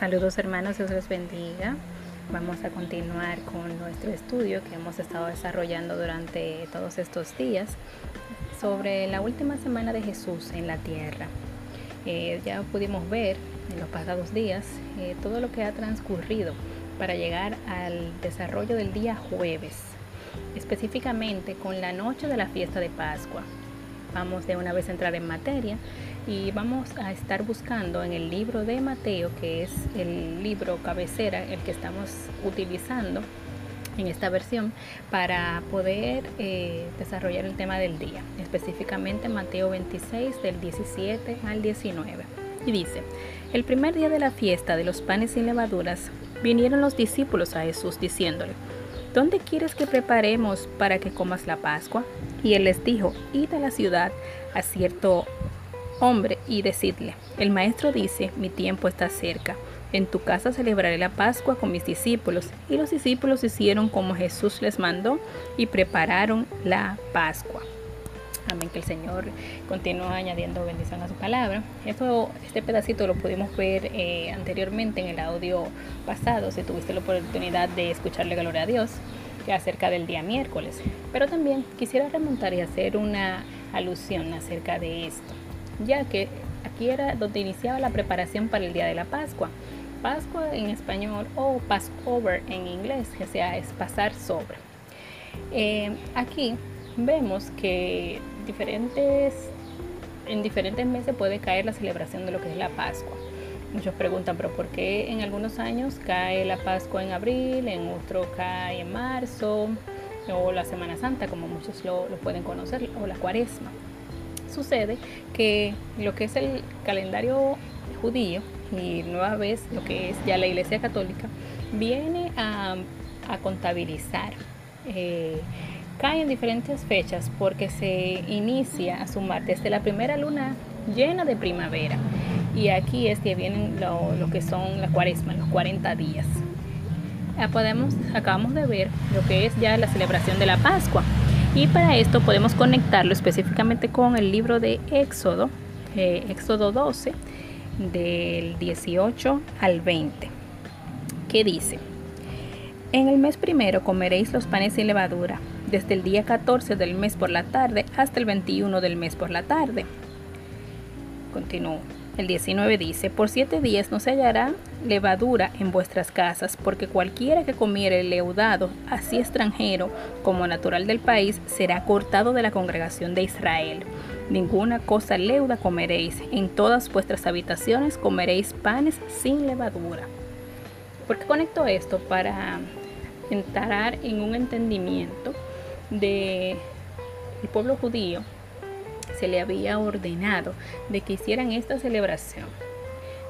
Saludos hermanos, Dios los bendiga. Vamos a continuar con nuestro estudio que hemos estado desarrollando durante todos estos días sobre la última semana de Jesús en la tierra. Eh, ya pudimos ver en los pasados días eh, todo lo que ha transcurrido para llegar al desarrollo del día jueves, específicamente con la noche de la fiesta de Pascua. Vamos de una vez a entrar en materia y vamos a estar buscando en el libro de Mateo, que es el libro cabecera, el que estamos utilizando en esta versión para poder eh, desarrollar el tema del día, específicamente Mateo 26 del 17 al 19. Y dice, el primer día de la fiesta de los panes sin levaduras, vinieron los discípulos a Jesús diciéndole, ¿dónde quieres que preparemos para que comas la Pascua? Y él les dijo, id a la ciudad a cierto hombre y decidle, el maestro dice, mi tiempo está cerca. En tu casa celebraré la Pascua con mis discípulos. Y los discípulos hicieron como Jesús les mandó y prepararon la Pascua. Amén, que el Señor continúa añadiendo bendición a su palabra. Esto, este pedacito lo pudimos ver eh, anteriormente en el audio pasado, si tuviste la oportunidad de escucharle gloria a Dios, acerca del día miércoles. Pero también quisiera remontar y hacer una alusión acerca de esto ya que aquí era donde iniciaba la preparación para el día de la Pascua. Pascua en español o Passover en inglés, que sea es pasar sobre. Eh, aquí vemos que diferentes, en diferentes meses puede caer la celebración de lo que es la Pascua. Muchos preguntan, pero ¿por qué en algunos años cae la Pascua en abril, en otro cae en marzo, o la Semana Santa, como muchos lo pueden conocer, o la Cuaresma? Sucede que lo que es el calendario judío y nueva vez lo que es ya la Iglesia Católica viene a, contabilizar. Eh, cae en diferentes fechas porque se inicia a sumar desde la primera luna llena de primavera y aquí es que vienen lo, que son la cuaresma, los 40 días. Podemos, acabamos de ver lo que es ya la celebración de la Pascua. Y para esto podemos conectarlo específicamente con el libro de Éxodo, eh, Éxodo 12, del 18 al 20, que dice, en el mes primero comeréis los panes sin levadura, desde el día 14 del mes por la tarde hasta el 21 del mes por la tarde. Continúo. El 19 dice, por siete días no se hallará levadura en vuestras casas, porque cualquiera que comiere leudado, así extranjero como natural del país, será cortado de la congregación de Israel. Ninguna cosa leuda comeréis, en todas vuestras habitaciones comeréis panes sin levadura. ¿Por qué conecto esto? Para entrar en un entendimiento de el pueblo judío se le había ordenado de que hicieran esta celebración.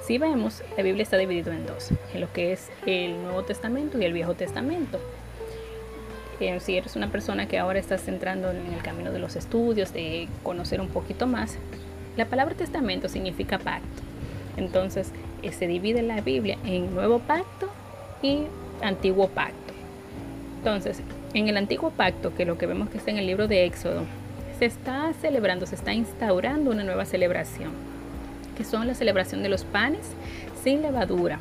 Si vemos, la Biblia está dividida en dos, en lo que es el Nuevo Testamento y el Viejo Testamento. Eh, si eres una persona que ahora estás entrando en el camino de los estudios, de conocer un poquito más, la palabra testamento significa pacto. Entonces, eh, se divide la Biblia en Nuevo Pacto y Antiguo Pacto. Entonces, en el Antiguo Pacto, que lo que vemos que está en el libro de Éxodo, se está celebrando, se está instaurando una nueva celebración, que son la celebración de los panes sin levadura.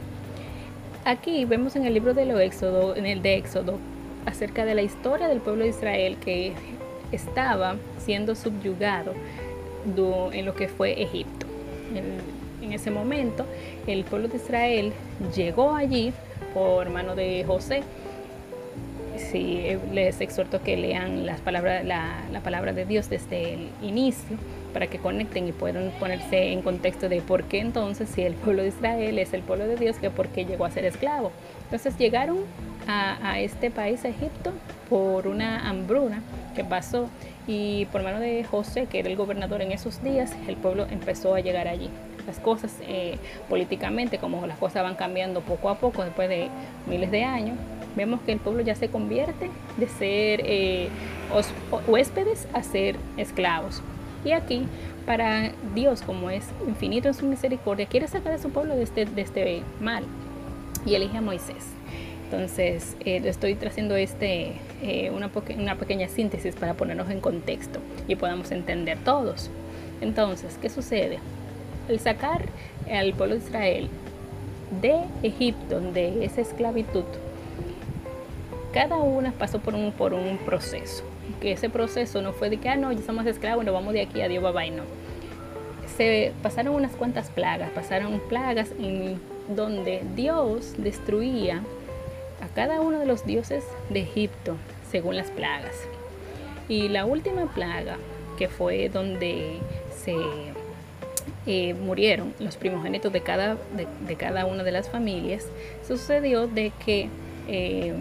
Aquí vemos en el libro de Éxodo, en el de Éxodo, acerca de la historia del pueblo de Israel que estaba siendo subyugado en lo que fue Egipto. En, en ese momento, el pueblo de Israel llegó allí por mano de José sí les exhorto que lean las palabras, la, la, palabra de Dios desde el inicio para que conecten y puedan ponerse en contexto de por qué entonces si el pueblo de Israel es el pueblo de Dios, que por qué llegó a ser esclavo. Entonces llegaron a, a este país, a Egipto, por una hambruna que pasó y por mano de José, que era el gobernador en esos días, el pueblo empezó a llegar allí. Las cosas eh, políticamente, como las cosas van cambiando poco a poco después de miles de años, vemos que el pueblo ya se convierte de ser eh, huéspedes a ser esclavos. Y aquí, para Dios, como es infinito en su misericordia, quiere sacar a su pueblo de este, de este mal y elige a Moisés. Entonces, eh, estoy haciendo este, eh, una, una pequeña síntesis para ponernos en contexto y podamos entender todos. Entonces, ¿qué sucede? El sacar al pueblo de Israel de Egipto, de esa esclavitud, cada una pasó por un, por un proceso. Que ese proceso no fue de que, ah, no, ya somos esclavos, nos vamos de aquí, adiós, bye bye, no. Se pasaron unas cuantas plagas, pasaron plagas en donde Dios destruía a cada uno de los dioses de Egipto según las plagas. Y la última plaga, que fue donde se eh, murieron los primogénitos de cada, de, cada una de las familias, sucedió de que eh,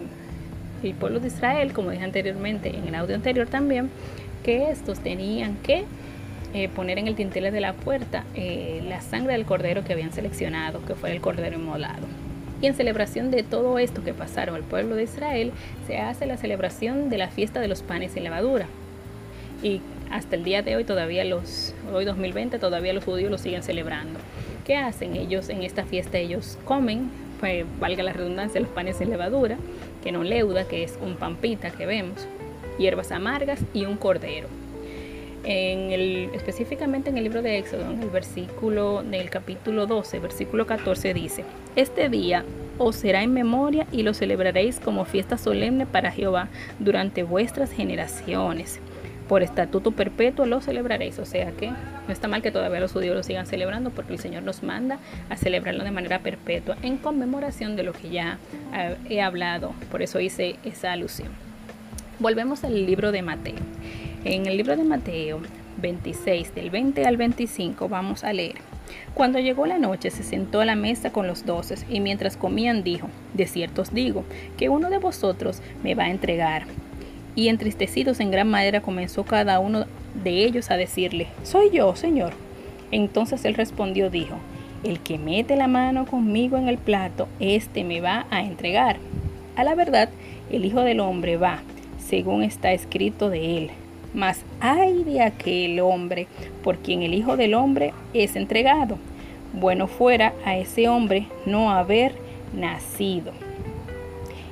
el pueblo de Israel, como dije anteriormente en el audio anterior también, que estos tenían que eh, poner en el tintero de la puerta la sangre del cordero que habían seleccionado, que fue el cordero inmolado. Y en celebración de todo esto que pasaron al pueblo de Israel, se hace la celebración de la fiesta de los panes sin levadura. Y hasta el día de hoy, todavía los, hoy 2020, todavía los judíos lo siguen celebrando. ¿Qué hacen ellos en esta fiesta? Ellos comen, pues valga la redundancia, los panes sin levadura, que no leuda, que es un pampita que vemos, hierbas amargas y un cordero. En el, específicamente en el libro de Éxodo, en el versículo del capítulo 12, versículo 14 dice, este día os será en memoria y lo celebraréis como fiesta solemne para Jehová durante vuestras generaciones. Por estatuto perpetuo lo celebraréis. O sea que no está mal que todavía los judíos lo sigan celebrando porque el Señor nos manda a celebrarlo de manera perpetua en conmemoración de lo que ya eh, he hablado. Por eso hice esa alusión. Volvemos al libro de Mateo. En el libro de Mateo 26, del 20 al 25, vamos a leer. Cuando llegó la noche se sentó a la mesa con los doces y mientras comían dijo, de cierto os digo, que uno de vosotros me va a entregar. Y entristecidos en gran manera comenzó cada uno de ellos a decirle, soy yo, Señor. Entonces él respondió, dijo, el que mete la mano conmigo en el plato, éste me va a entregar. A la verdad, el Hijo del Hombre va, según está escrito de él mas hay de aquel hombre por quien el Hijo del Hombre es entregado. Bueno fuera a ese hombre no haber nacido.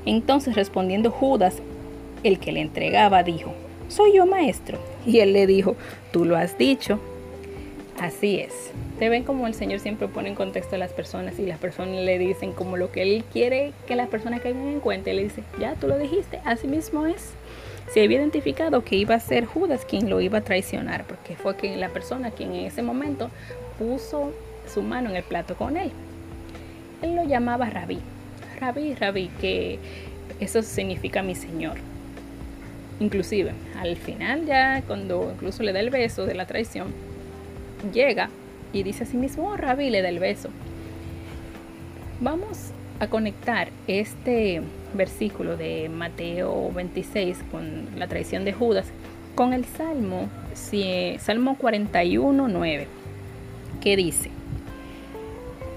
Entonces respondiendo Judas, el que le entregaba, dijo, soy yo maestro. Y él le dijo, tú lo has dicho. Así es. Te ven como el Señor siempre pone en contexto a las personas y las personas le dicen como lo que Él quiere que las personas caigan en cuenta. Y le dice, ya tú lo dijiste, así mismo es se había identificado que iba a ser Judas quien lo iba a traicionar, porque fue quien, la persona quien en ese momento puso su mano en el plato con él. Él lo llamaba Rabí, Rabí, Rabí, que eso significa mi Señor. Inclusive, al final ya, cuando incluso le da el beso de la traición, llega y dice a sí mismo, oh, Rabí, le da el beso. Vamos a conectar este versículo de Mateo 26 con la traición de Judas con el Salmo, Salmo 41, 9, que dice,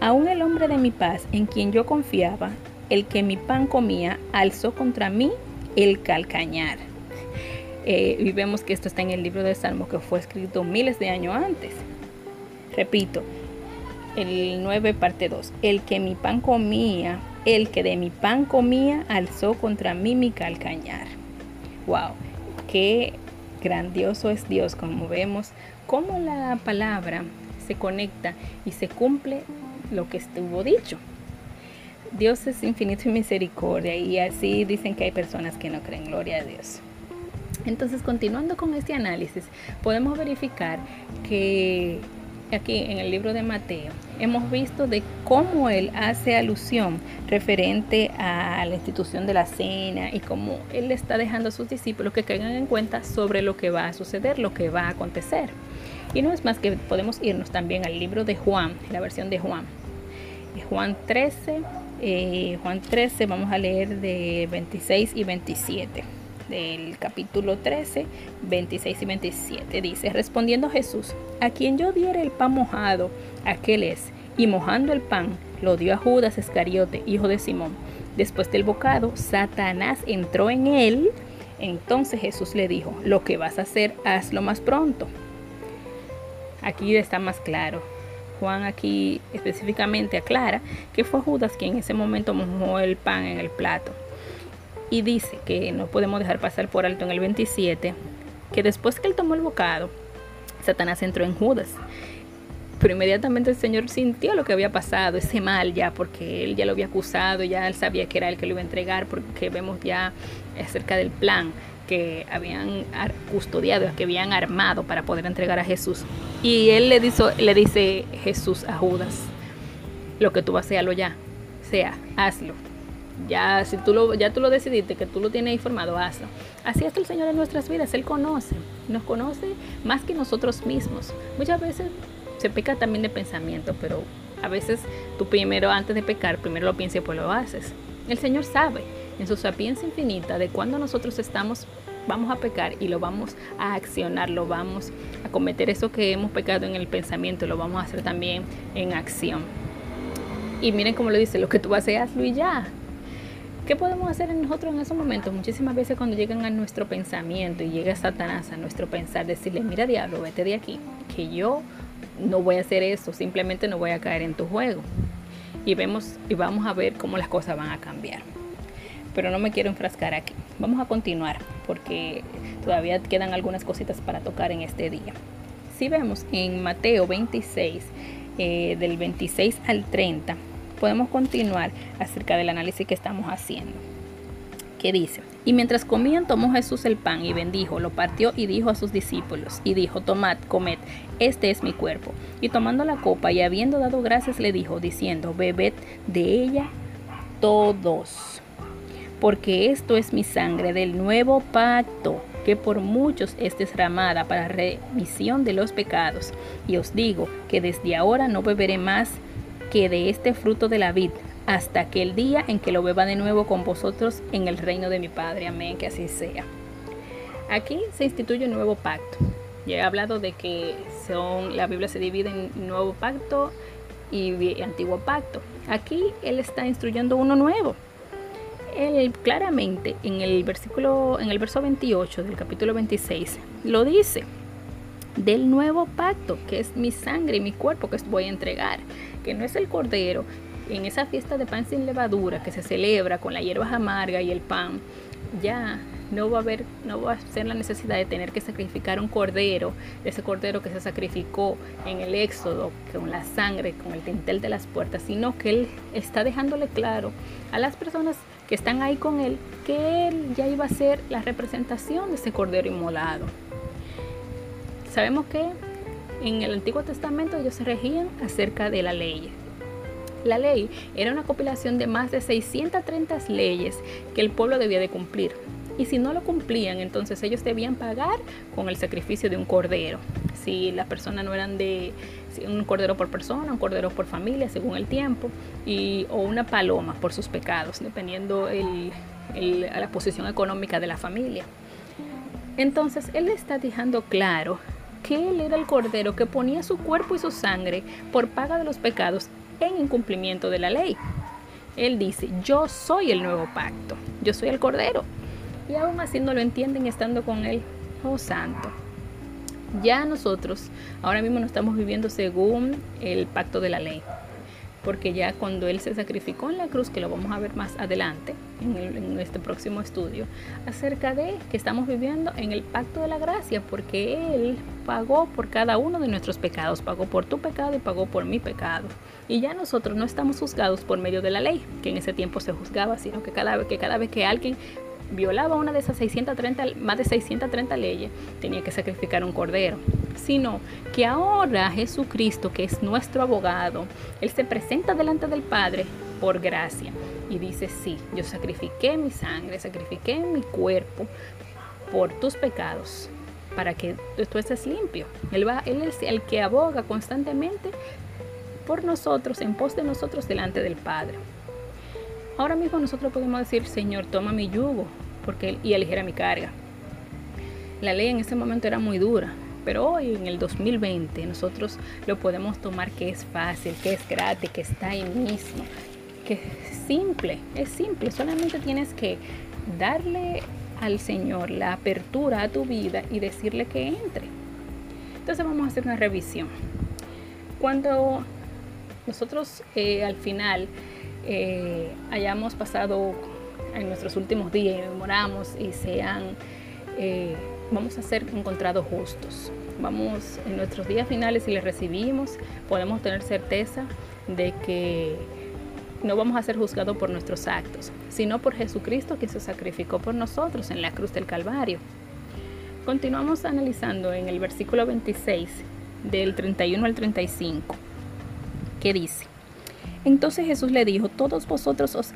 Aún el hombre de mi paz, en quien yo confiaba, el que mi pan comía, alzó contra mí el calcañar. Eh, y vemos que esto está en el libro de Salmo que fue escrito miles de años antes. Repito, el 9 parte 2. El que mi pan comía, el que de mi pan comía, alzó contra mí mi calcañar. Wow, qué grandioso es Dios, como vemos, cómo la palabra se conecta y se cumple lo que estuvo dicho. Dios es infinito y misericordia y así dicen que hay personas que no creen, gloria a Dios. Entonces, continuando con este análisis, podemos verificar que aquí en el libro de Mateo, hemos visto de cómo él hace alusión referente a la institución de la cena y cómo él está dejando a sus discípulos que caigan en cuenta sobre lo que va a suceder, lo que va a acontecer. Y no es más que podemos irnos también al libro de Juan, la versión de Juan. Juan 13, eh, Juan 13, vamos a leer de 26 y 27 del capítulo 13, 26 y 27. Dice, respondiendo Jesús, a quien yo diera el pan mojado, aquel es, y mojando el pan, lo dio a Judas Iscariote, hijo de Simón. Después del bocado, Satanás entró en él. Entonces Jesús le dijo, lo que vas a hacer, hazlo más pronto. Aquí está más claro. Juan aquí específicamente aclara que fue Judas quien en ese momento mojó el pan en el plato y dice que no podemos dejar pasar por alto en el 27 que después que él tomó el bocado, Satanás entró en Judas. Pero inmediatamente el Señor sintió lo que había pasado, ese mal ya, porque él ya lo había acusado, ya él sabía que era él que lo iba a entregar, porque vemos ya acerca del plan que habían custodiado, que habían armado para poder entregar a Jesús. Y él le, dice, le dice Jesús a Judas, lo que tú vas a hacerlo ya, sea, hazlo. Ya, si tú lo, ya tú lo decidiste, que tú lo tienes informado, hazlo. Así está el Señor en nuestras vidas, Él conoce, nos conoce más que nosotros mismos. Muchas veces se peca también de pensamiento, pero a veces tú primero, antes de pecar, primero lo piensas y después lo haces. El Señor sabe en su sapiencia infinita de cuando nosotros estamos, vamos a pecar y lo vamos a accionar, lo vamos a cometer eso que hemos pecado en el pensamiento, lo vamos a hacer también en acción. Y miren cómo lo dice, lo que tú hacer, hazlo y ya. ¿Qué podemos hacer nosotros en esos momentos? Muchísimas veces cuando llegan a nuestro pensamiento y llega Satanás a nuestro pensar, decirle, mira diablo, vete de aquí, que yo no voy a hacer eso, simplemente no voy a caer en tu juego. Y vemos y vamos a ver cómo las cosas van a cambiar. Pero no me quiero enfrascar aquí. Vamos a continuar porque todavía quedan algunas cositas para tocar en este día. Si vemos en Mateo 26, eh, del 26 al 30, podemos continuar acerca del análisis que estamos haciendo. ¿Qué dice? Y mientras comían, tomó Jesús el pan y bendijo, lo partió y dijo a sus discípulos, y dijo, tomad, comed, este es mi cuerpo. Y tomando la copa y habiendo dado gracias, le dijo, diciendo, bebed de ella todos, porque esto es mi sangre del nuevo pacto, que por muchos es derramada para remisión de los pecados. Y os digo que desde ahora no beberé más que de este fruto de la vid hasta aquel día en que lo beba de nuevo con vosotros en el reino de mi Padre. Amén, que así sea. Aquí se instituye un nuevo pacto. Ya he hablado de que son, la Biblia se divide en nuevo pacto y antiguo pacto. Aquí él está instruyendo uno nuevo. Él claramente en el versículo, en el verso 28 del capítulo 26, lo dice del nuevo pacto, que es mi sangre y mi cuerpo que voy a entregar, que no es el cordero, en esa fiesta de pan sin levadura que se celebra con la hierba amarga y el pan, ya no va a haber, no va a ser la necesidad de tener que sacrificar un cordero, ese cordero que se sacrificó en el Éxodo, con la sangre, con el tintel de las puertas, sino que Él está dejándole claro a las personas que están ahí con Él que Él ya iba a ser la representación de ese cordero inmolado. Sabemos que en el Antiguo Testamento ellos se regían acerca de la ley, la ley era una compilación de más de 630 leyes que el pueblo debía de cumplir. Y si no lo cumplían, entonces ellos debían pagar con el sacrificio de un cordero. Si las personas no eran de un cordero por persona, un cordero por familia, según el tiempo, y, o una paloma por sus pecados, dependiendo el, la posición económica de la familia. Entonces él está dejando claro que él era el cordero que ponía su cuerpo y su sangre por paga de los pecados en incumplimiento de la ley. Él dice, yo soy el nuevo pacto, yo soy el Cordero. Y aún así no lo entienden estando con Él, oh santo. Ya nosotros ahora mismo no estamos viviendo según el pacto de la ley porque ya cuando Él se sacrificó en la cruz, que lo vamos a ver más adelante en, este próximo estudio, acerca de que estamos viviendo en el pacto de la gracia, porque Él pagó por cada uno de nuestros pecados, pagó por tu pecado y pagó por mi pecado. Y ya nosotros no estamos juzgados por medio de la ley, que en ese tiempo se juzgaba, sino que cada, que cada vez que alguien violaba una de esas 630, más de 630 leyes, tenía que sacrificar un cordero, sino que ahora Jesucristo, que es nuestro abogado, Él se presenta delante del Padre por gracia y dice, sí, yo sacrifiqué mi sangre, sacrifiqué mi cuerpo por tus pecados, para que tú estés limpio. Él, va, él es el que aboga constantemente por nosotros, en pos de nosotros delante del Padre. Ahora mismo nosotros podemos decir, Señor, toma mi yugo porque, y aligera mi carga. La ley en ese momento era muy dura, pero hoy en el 2020 nosotros lo podemos tomar que es fácil, que es gratis, que está ahí mismo, que es simple, es simple, solamente tienes que darle al Señor la apertura a tu vida y decirle que entre. Entonces vamos a hacer una revisión. Cuando nosotros eh, al final eh, hayamos pasado en nuestros últimos días y moramos y sean, eh, vamos a ser encontrados justos. vamos en nuestros días finales, si le recibimos, podemos tener certeza de que no vamos a ser juzgados por nuestros actos, sino por Jesucristo que se sacrificó por nosotros en la cruz del Calvario. Continuamos analizando en el versículo 26 del 31 al 35, que dice, entonces Jesús le dijo, todos vosotros os,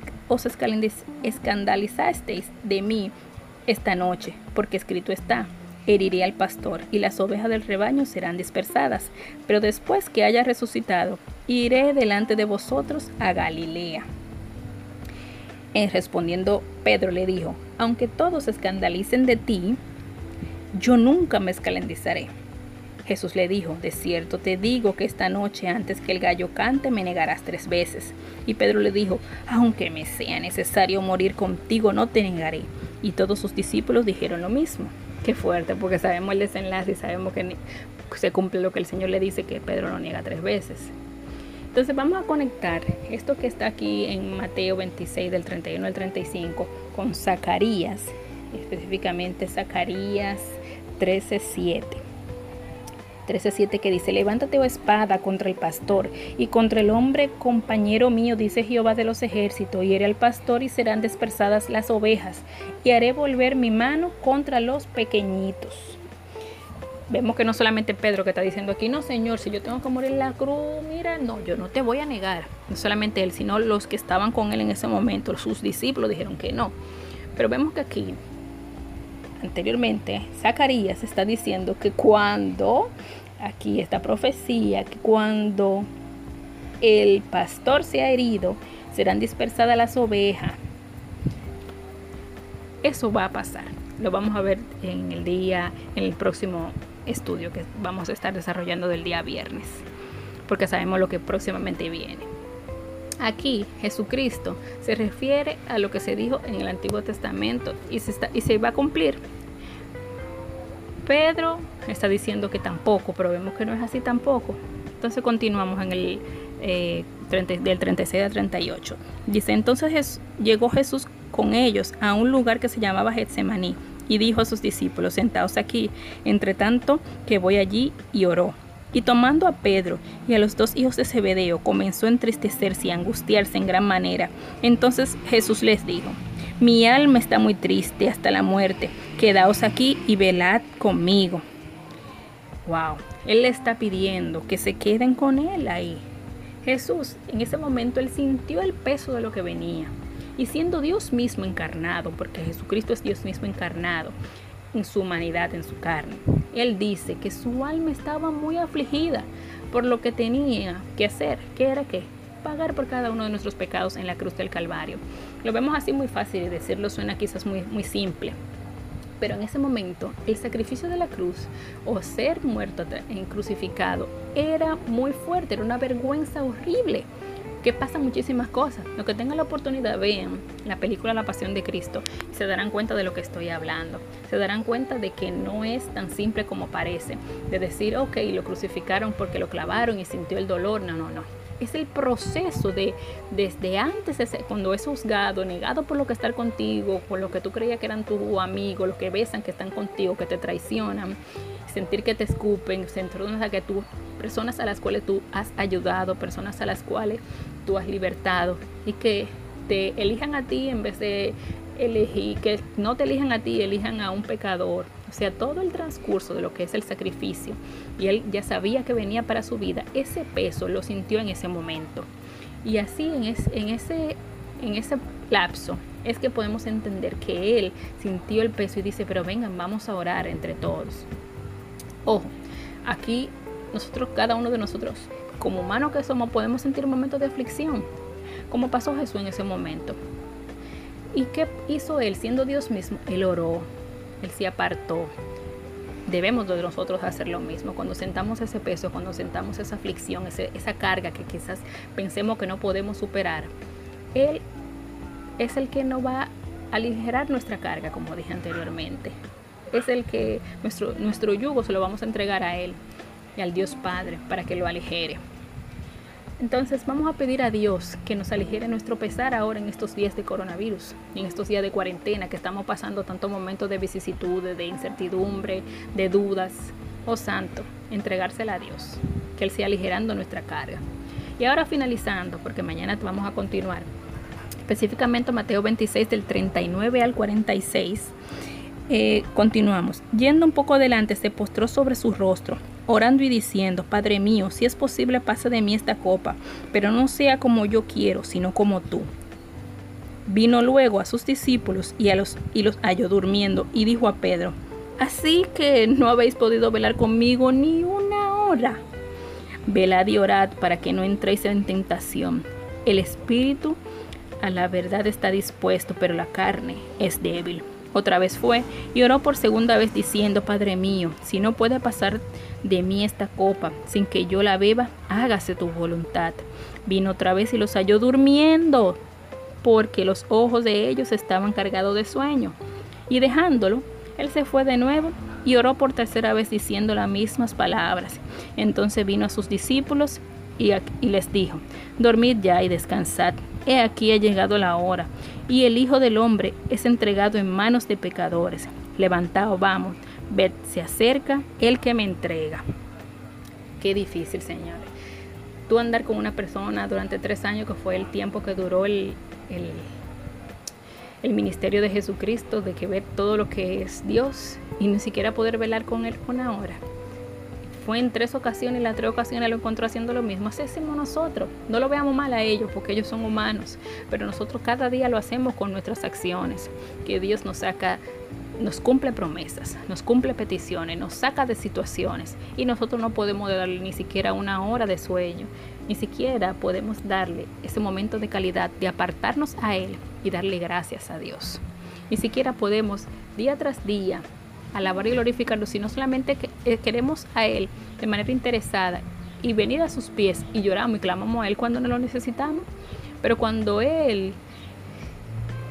escandalizasteis de mí esta noche, porque escrito está, heriré al pastor y las ovejas del rebaño serán dispersadas, pero después que haya resucitado, iré delante de vosotros a Galilea. En respondiendo, Pedro le dijo, aunque todos escandalicen de ti, yo nunca me escandalizaré. Jesús le dijo, de cierto te digo que esta noche antes que el gallo cante me negarás tres veces. Y Pedro le dijo, aunque me sea necesario morir contigo, no te negaré. Y todos sus discípulos dijeron lo mismo. Qué fuerte, porque sabemos el desenlace y sabemos que se cumple lo que el Señor le dice, que Pedro lo niega tres veces. Entonces vamos a conectar esto que está aquí en Mateo 26 del 31 al 35 con Zacarías, específicamente Zacarías 13:7. 13:7 que dice, levántate o oh espada contra el pastor y contra el hombre compañero mío, dice Jehová de los ejércitos, y haré al pastor y serán dispersadas las ovejas, y haré volver mi mano contra los pequeñitos vemos que no solamente Pedro que está diciendo aquí, no Señor, si yo tengo que morir en la cruz, mira, no, yo no te voy a negar. No solamente él, sino los que estaban con él en ese momento, sus discípulos dijeron que no. Pero vemos que aquí, anteriormente, Zacarías está diciendo que cuando, aquí esta profecía, que cuando el pastor sea herido, serán dispersadas las ovejas. Eso va a pasar. Lo vamos a ver en el día, en el próximo estudio que vamos a estar desarrollando del día viernes, porque sabemos lo que próximamente viene. Aquí Jesucristo se refiere a lo que se dijo en el Antiguo Testamento y se, y se va a cumplir. Pedro está diciendo que tampoco, pero vemos que no es así tampoco. Entonces continuamos en el eh, del 36 al 38. Dice, entonces llegó Jesús con ellos a un lugar que se llamaba Getsemaní y dijo a sus discípulos, sentaos aquí, entre tanto que voy allí, y oró. Y tomando a Pedro y a los dos hijos de Zebedeo, comenzó a entristecerse y a angustiarse en gran manera. Entonces Jesús les dijo, mi alma está muy triste hasta la muerte, quedaos aquí y velad conmigo. Wow, Él le está pidiendo que se queden con Él ahí. Jesús, en ese momento, Él sintió el peso de lo que venía. Y siendo Dios mismo encarnado, porque Jesucristo es Dios mismo encarnado en su humanidad, en su carne, Él dice que su alma estaba muy afligida por lo que tenía que hacer. ¿Qué era qué? Pagar por cada uno de nuestros pecados en la cruz del Calvario. Lo vemos así muy fácil y decirlo suena quizás muy, muy simple. Pero en ese momento, el sacrificio de la cruz o ser muerto en crucificado era muy fuerte, era una vergüenza horrible que pasan muchísimas cosas. Lo que tengan la oportunidad, vean la película La Pasión de Cristo y se darán cuenta de lo que estoy hablando. Se darán cuenta de que no es tan simple como parece. De decir, ok, lo crucificaron porque lo clavaron y sintió el dolor. No, no, no. Es el proceso de desde antes, cuando es juzgado, negado por lo que estar contigo, por lo que tú creías que eran tu amigo, los que besan, que están contigo, que te traicionan sentir que te escupen, sentir que tú, personas a las cuales tú has ayudado, personas a las cuales tú has libertado y que te elijan a ti en vez de elegir, que no te elijan a ti, elijan a un pecador. Sea, todo el transcurso de lo que es el sacrificio. Y él ya sabía que venía para su vida. Ese peso lo sintió en ese momento. Y así en, en, ese, en ese lapso es que podemos entender que él sintió el peso y dice, pero vengan, vamos a orar entre todos. Ojo, aquí nosotros, cada uno de nosotros, como humanos que somos, podemos sentir momentos de aflicción, como pasó Jesús en ese momento. ¿Y qué hizo Él siendo Dios mismo? Él oró, Él se apartó. Debemos de nosotros hacer lo mismo. Cuando sentamos ese peso, cuando sentamos esa aflicción, esa carga que quizás pensemos que no podemos superar, Él es el que nos va a aligerar nuestra carga, como dije anteriormente es el que nuestro, nuestro yugo se lo vamos a entregar a Él y al Dios Padre para que lo aligere. Entonces vamos a pedir a Dios que nos aligere nuestro pesar ahora en estos días de coronavirus, en estos días de cuarentena que estamos pasando tantos momentos de vicisitudes, de incertidumbre, de dudas. oh santo, entregársela a Dios, que Él sea aligerando nuestra carga. Y ahora finalizando, porque mañana vamos a continuar, específicamente Mateo 26 del 39 al 46. Eh, continuamos. Yendo un poco adelante, se postró sobre su rostro, orando y diciendo, Padre mío, si es posible, pase de mí esta copa, pero no sea como yo quiero, sino como tú. Vino luego a sus discípulos y, a los, y los halló durmiendo y dijo a Pedro, Así que no habéis podido velar conmigo ni una hora. Velad y orad para que no entréis en tentación. El espíritu a la verdad está dispuesto, pero la carne es débil. Otra vez fue y oró por segunda vez diciendo, Padre mío, si no puede pasar de mí esta copa sin que yo la beba, hágase tu voluntad. Vino otra vez y los halló durmiendo, porque los ojos de ellos estaban cargados de sueño. Y dejándolo, él se fue de nuevo y oró por tercera vez diciendo las mismas palabras. Entonces vino a sus discípulos y, les dijo, dormid ya y descansad. He aquí ha llegado la hora, y el Hijo del Hombre es entregado en manos de pecadores. Levantaos, vamos, ved, se acerca el que me entrega. Qué difícil, Señor. Tú andar con una persona durante tres años, que fue el tiempo que duró el, el ministerio de Jesucristo, de que ver todo lo que es Dios y ni siquiera poder velar con Él con ahora. Fue en tres ocasiones y las tres ocasiones lo encontró haciendo lo mismo. Así hacemos nosotros. No lo veamos mal a ellos porque ellos son humanos, pero nosotros cada día lo hacemos con nuestras acciones. Que Dios nos saca nos cumple promesas, nos cumple peticiones, nos saca de situaciones y nosotros no podemos darle ni siquiera una hora de sueño, ni siquiera podemos darle ese momento de calidad de apartarnos a Él y darle gracias a Dios. Ni siquiera podemos día tras día alabar y glorificarlo, sino solamente eh, queremos a Él de manera interesada y venir a sus pies y lloramos y clamamos a Él cuando no lo necesitamos. Pero cuando Él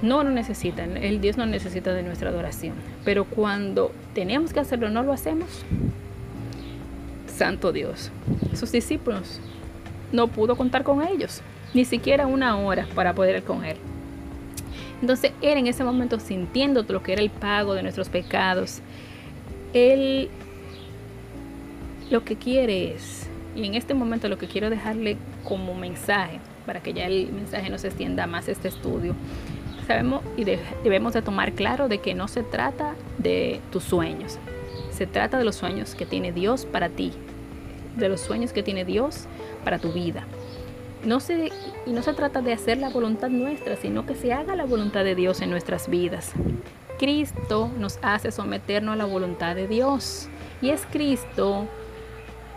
no lo necesita, el Dios no necesita de nuestra adoración. Pero cuando tenemos que hacerlo, no lo hacemos. Santo Dios. Sus discípulos no pudo contar con ellos, ni siquiera una hora para poder ir con Él. Entonces Él en ese momento sintiendo lo que era el pago de nuestros pecados, Él lo que quiere es, y en este momento lo que quiero dejarle como mensaje, para que ya el mensaje no se extienda más este estudio, sabemos y debemos de tomar claro de que no se trata de tus sueños, se trata de los sueños que tiene Dios para ti, de los sueños que tiene Dios para tu vida. No se, y no se trata de hacer la voluntad nuestra, sino que se haga la voluntad de Dios en nuestras vidas. Cristo nos hace someternos a la voluntad de Dios. Y es Cristo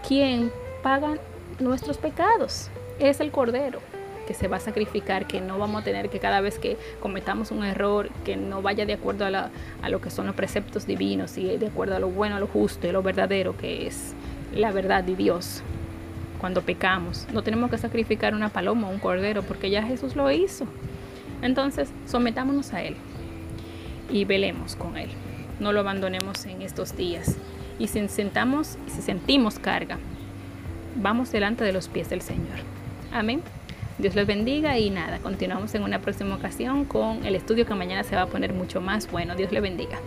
quien paga nuestros pecados. Es el Cordero que se va a sacrificar, que no vamos a tener que cada vez que cometamos un error, que no vaya de acuerdo a, a lo que son los preceptos divinos y de acuerdo a lo bueno, a lo justo y lo verdadero que es la verdad de Dios. Cuando pecamos, no tenemos que sacrificar una paloma o un cordero porque ya Jesús lo hizo. Entonces, sometámonos a Él y velemos con Él. No lo abandonemos en estos días. Y si sentamos, si sentimos carga, vamos delante de los pies del Señor. Amén. Dios les bendiga y nada, continuamos en una próxima ocasión con el estudio que mañana se va a poner mucho más bueno. Dios les bendiga.